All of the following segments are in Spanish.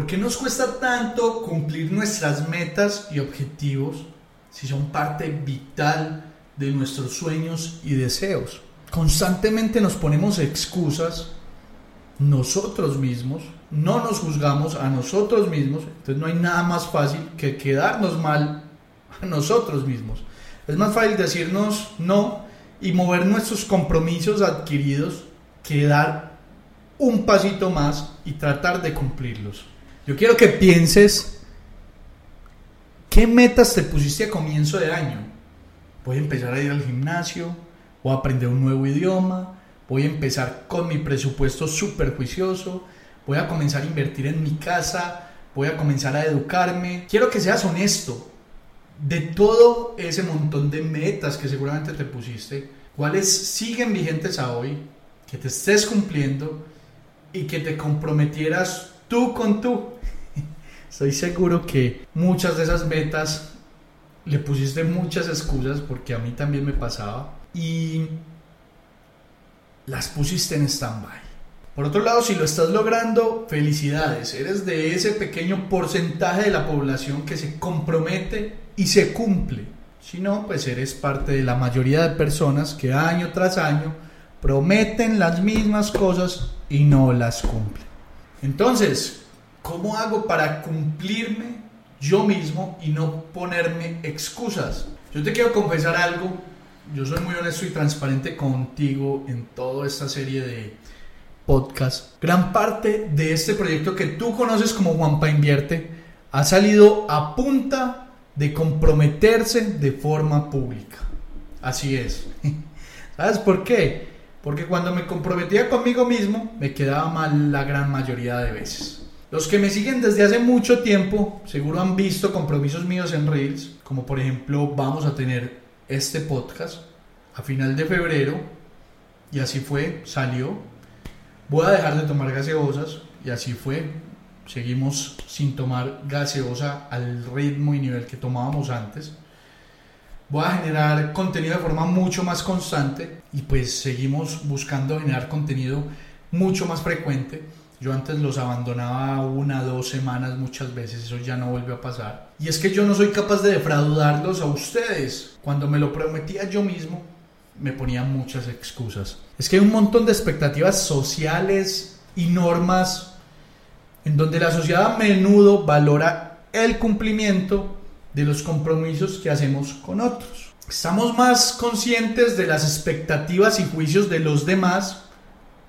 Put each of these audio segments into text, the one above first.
¿Por qué nos cuesta tanto cumplir nuestras metas y objetivos si son parte vital de nuestros sueños y deseos? Constantemente nos ponemos excusas nosotros mismos, no nos juzgamos a nosotros mismos, entonces no hay nada más fácil que quedarnos mal a nosotros mismos. Es más fácil decirnos no y mover nuestros compromisos adquiridos que dar un pasito más y tratar de cumplirlos. Yo quiero que pienses qué metas te pusiste a comienzo de año. Voy a empezar a ir al gimnasio, voy a aprender un nuevo idioma, voy a empezar con mi presupuesto súper juicioso, voy a comenzar a invertir en mi casa, voy a comenzar a educarme. Quiero que seas honesto de todo ese montón de metas que seguramente te pusiste, cuáles siguen vigentes a hoy, que te estés cumpliendo y que te comprometieras tú con tú. Estoy seguro que muchas de esas metas le pusiste muchas excusas porque a mí también me pasaba y las pusiste en stand-by. Por otro lado, si lo estás logrando, felicidades. Eres de ese pequeño porcentaje de la población que se compromete y se cumple. Si no, pues eres parte de la mayoría de personas que año tras año prometen las mismas cosas y no las cumplen. Entonces, ¿cómo hago para cumplirme yo mismo y no ponerme excusas? Yo te quiero confesar algo yo soy muy honesto y transparente contigo en toda esta serie de podcasts. Gran parte de este proyecto que tú conoces como Juanpa Invierte ha salido a punta de comprometerse de forma pública. Así es. ¿Sabes por qué? Porque cuando me comprometía conmigo mismo, me quedaba mal la gran mayoría de veces. Los que me siguen desde hace mucho tiempo seguro han visto compromisos míos en Reels, como por ejemplo vamos a tener este podcast a final de febrero y así fue, salió. Voy a dejar de tomar gaseosas y así fue. Seguimos sin tomar gaseosa al ritmo y nivel que tomábamos antes. Voy a generar contenido de forma mucho más constante y pues seguimos buscando generar contenido mucho más frecuente yo antes los abandonaba una, dos semanas muchas veces, eso ya no vuelve a pasar. Y es que yo no soy capaz de defraudarlos a ustedes. Cuando me lo prometía yo mismo, me ponía muchas excusas. Es que hay un montón de expectativas sociales y normas en donde la sociedad a menudo valora el cumplimiento de los compromisos que hacemos con otros. Estamos más conscientes de las expectativas y juicios de los demás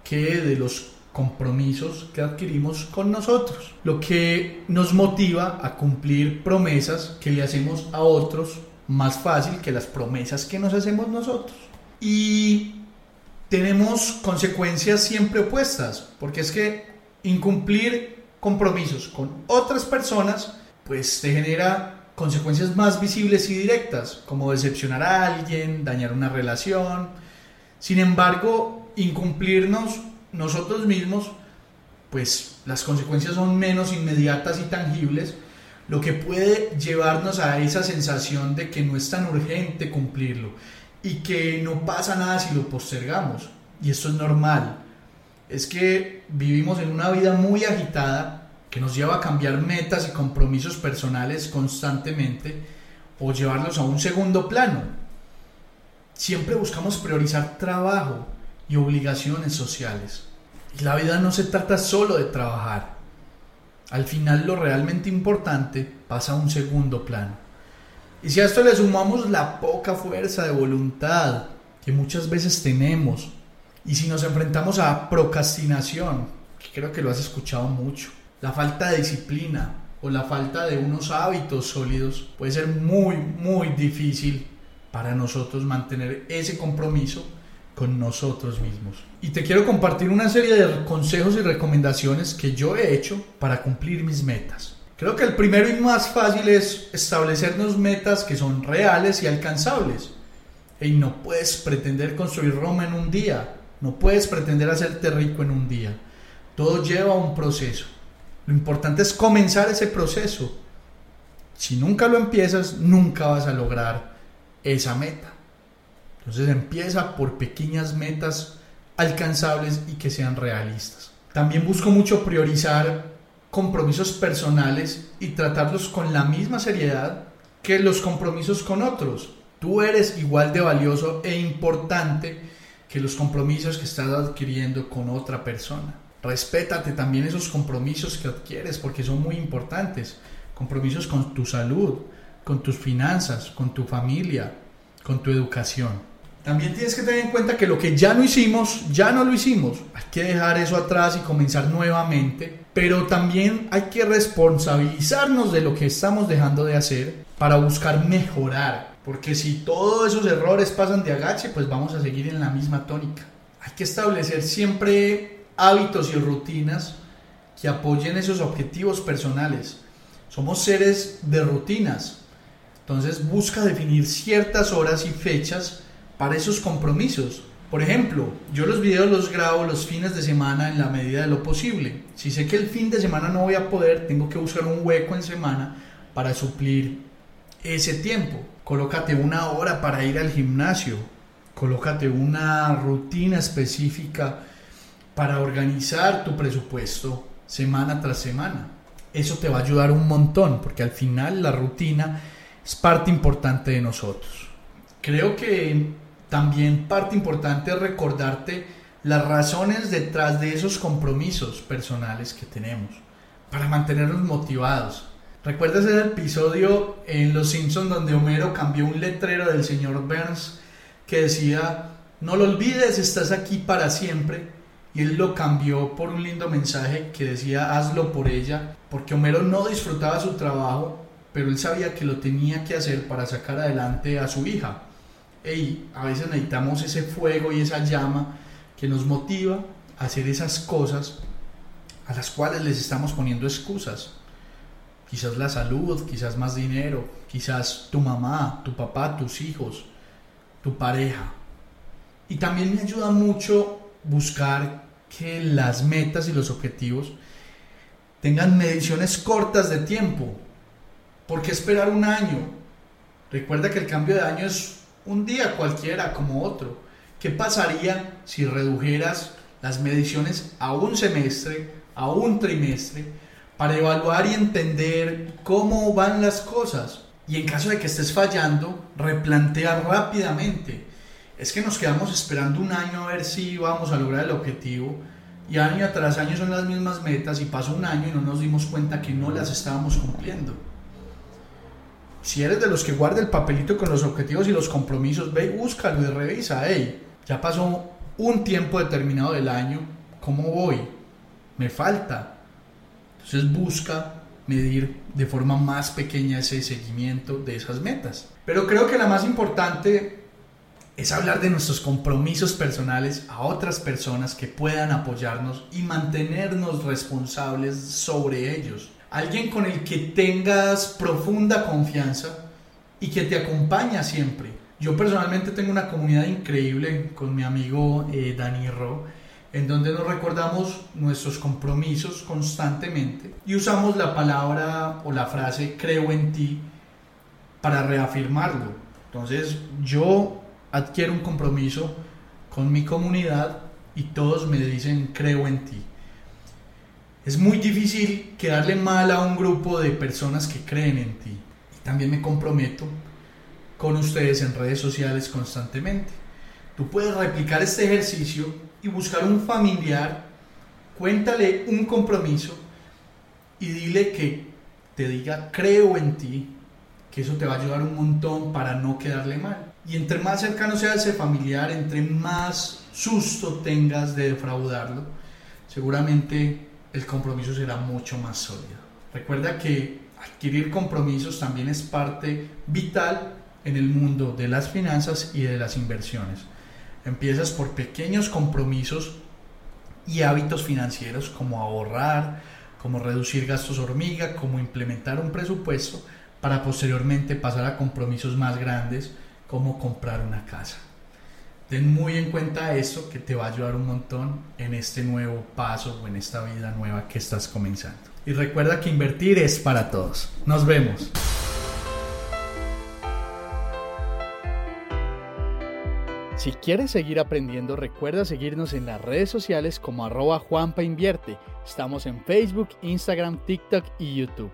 que de los compromisos que adquirimos con nosotros, lo que nos motiva a cumplir promesas que le hacemos a otros más fácil que las promesas que nos hacemos nosotros. Y tenemos consecuencias siempre opuestas, porque es que incumplir compromisos con otras personas, pues te genera consecuencias más visibles y directas, como decepcionar a alguien, dañar una relación. Sin embargo, incumplirnos nosotros mismos, pues las consecuencias son menos inmediatas y tangibles, lo que puede llevarnos a esa sensación de que no es tan urgente cumplirlo y que no pasa nada si lo postergamos. Y esto es normal. Es que vivimos en una vida muy agitada que nos lleva a cambiar metas y compromisos personales constantemente o llevarlos a un segundo plano. siempre buscamos priorizar trabajo y obligaciones sociales. Y la vida no se trata solo de trabajar. Al final lo realmente importante pasa a un segundo plano. Y si a esto le sumamos la poca fuerza de voluntad que muchas veces tenemos, y si nos enfrentamos a procrastinación, que creo que lo has escuchado mucho, la falta de disciplina o la falta de unos hábitos sólidos, puede ser muy, muy difícil para nosotros mantener ese compromiso con nosotros mismos. Y te quiero compartir una serie de consejos y recomendaciones que yo he hecho para cumplir mis metas. Creo que el primero y más fácil es establecernos metas que son reales y alcanzables. Y no puedes pretender construir Roma en un día, no puedes pretender hacerte rico en un día. Todo lleva un proceso. Lo importante es comenzar ese proceso. Si nunca lo empiezas, nunca vas a lograr esa meta. Entonces empieza por pequeñas metas alcanzables y que sean realistas. También busco mucho priorizar compromisos personales y tratarlos con la misma seriedad que los compromisos con otros. Tú eres igual de valioso e importante que los compromisos que estás adquiriendo con otra persona. Respétate también esos compromisos que adquieres porque son muy importantes. Compromisos con tu salud, con tus finanzas, con tu familia, con tu educación. También tienes que tener en cuenta que lo que ya no hicimos, ya no lo hicimos. Hay que dejar eso atrás y comenzar nuevamente. Pero también hay que responsabilizarnos de lo que estamos dejando de hacer para buscar mejorar. Porque si todos esos errores pasan de agache, pues vamos a seguir en la misma tónica. Hay que establecer siempre hábitos y rutinas que apoyen esos objetivos personales. Somos seres de rutinas. Entonces busca definir ciertas horas y fechas para esos compromisos. Por ejemplo, yo los videos los grabo los fines de semana en la medida de lo posible. Si sé que el fin de semana no voy a poder, tengo que buscar un hueco en semana para suplir ese tiempo. Colócate una hora para ir al gimnasio. Colócate una rutina específica para organizar tu presupuesto semana tras semana. Eso te va a ayudar un montón porque al final la rutina es parte importante de nosotros. Creo que también parte importante es recordarte las razones detrás de esos compromisos personales que tenemos para mantenernos motivados. ¿Recuerdas ese episodio en Los Simpsons donde Homero cambió un letrero del señor Burns que decía, no lo olvides, estás aquí para siempre? Y él lo cambió por un lindo mensaje que decía, hazlo por ella, porque Homero no disfrutaba su trabajo, pero él sabía que lo tenía que hacer para sacar adelante a su hija hey, a veces necesitamos ese fuego y esa llama que nos motiva a hacer esas cosas a las cuales les estamos poniendo excusas. Quizás la salud, quizás más dinero, quizás tu mamá, tu papá, tus hijos, tu pareja. Y también me ayuda mucho buscar que las metas y los objetivos tengan mediciones cortas de tiempo. ¿Por qué esperar un año? Recuerda que el cambio de año es un día cualquiera como otro. ¿Qué pasaría si redujeras las mediciones a un semestre, a un trimestre, para evaluar y entender cómo van las cosas? Y en caso de que estés fallando, replantear rápidamente. Es que nos quedamos esperando un año a ver si vamos a lograr el objetivo y año tras año son las mismas metas y pasó un año y no nos dimos cuenta que no las estábamos cumpliendo. Si eres de los que guarda el papelito con los objetivos y los compromisos, ve y búscalo y revisa. Hey, ya pasó un tiempo determinado del año, ¿cómo voy? Me falta. Entonces busca medir de forma más pequeña ese seguimiento de esas metas. Pero creo que la más importante es hablar de nuestros compromisos personales a otras personas que puedan apoyarnos y mantenernos responsables sobre ellos alguien con el que tengas profunda confianza y que te acompaña siempre. Yo personalmente tengo una comunidad increíble con mi amigo eh, Dani Ro, en donde nos recordamos nuestros compromisos constantemente y usamos la palabra o la frase creo en ti para reafirmarlo. Entonces yo adquiero un compromiso con mi comunidad y todos me dicen creo en ti. Es muy difícil quedarle mal a un grupo de personas que creen en ti. Y también me comprometo con ustedes en redes sociales constantemente. Tú puedes replicar este ejercicio y buscar un familiar, cuéntale un compromiso y dile que te diga creo en ti, que eso te va a ayudar un montón para no quedarle mal. Y entre más cercano sea ese familiar, entre más susto tengas de defraudarlo, seguramente el compromiso será mucho más sólido. Recuerda que adquirir compromisos también es parte vital en el mundo de las finanzas y de las inversiones. Empiezas por pequeños compromisos y hábitos financieros como ahorrar, como reducir gastos hormiga, como implementar un presupuesto para posteriormente pasar a compromisos más grandes como comprar una casa. Ten muy en cuenta esto que te va a ayudar un montón en este nuevo paso o en esta vida nueva que estás comenzando. Y recuerda que invertir es para todos. Nos vemos. Si quieres seguir aprendiendo, recuerda seguirnos en las redes sociales como arroba Juanpa Invierte. Estamos en Facebook, Instagram, TikTok y YouTube.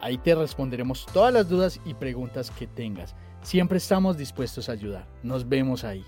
Ahí te responderemos todas las dudas y preguntas que tengas. Siempre estamos dispuestos a ayudar. Nos vemos ahí.